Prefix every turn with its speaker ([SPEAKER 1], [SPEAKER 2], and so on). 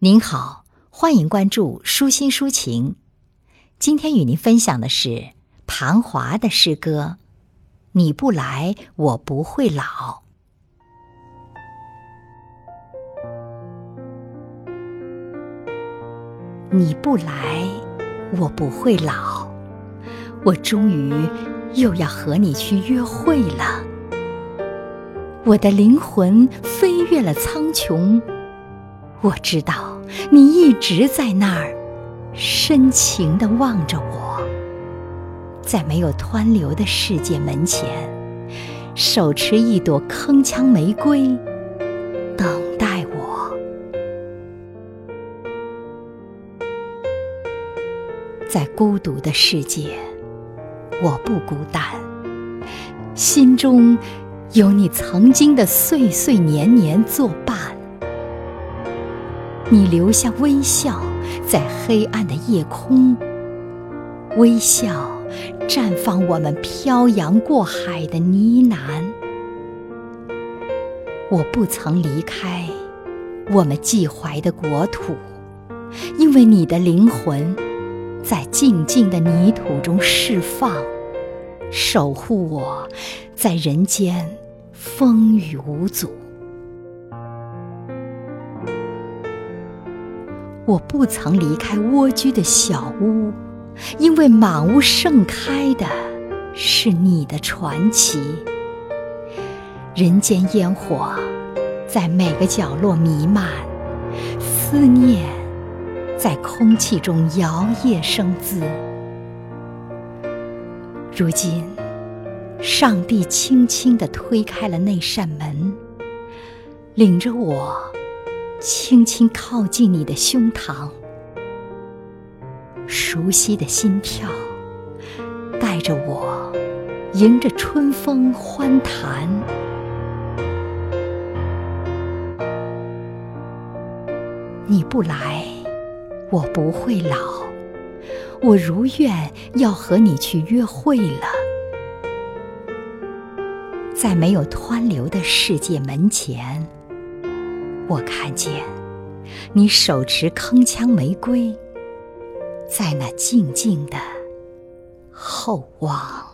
[SPEAKER 1] 您好，欢迎关注舒心抒情。今天与您分享的是庞华的诗歌《你不来，我不会老》。你不来，我不会老。我终于又要和你去约会了。我的灵魂飞越了苍穹。我知道你一直在那儿，深情地望着我，在没有湍流的世界门前，手持一朵铿锵玫瑰，等待我。在孤独的世界，我不孤单，心中有你曾经的岁岁年年作伴。你留下微笑，在黑暗的夜空，微笑绽放我们漂洋过海的呢喃。我不曾离开我们寄怀的国土，因为你的灵魂在静静的泥土中释放，守护我在人间风雨无阻。我不曾离开蜗居的小屋，因为满屋盛开的是你的传奇。人间烟火在每个角落弥漫，思念在空气中摇曳生姿。如今，上帝轻轻地推开了那扇门，领着我。轻轻靠近你的胸膛，熟悉的心跳带着我，迎着春风欢谈。你不来，我不会老。我如愿要和你去约会了，在没有湍流的世界门前。我看见你手持铿锵玫瑰，在那静静的厚望。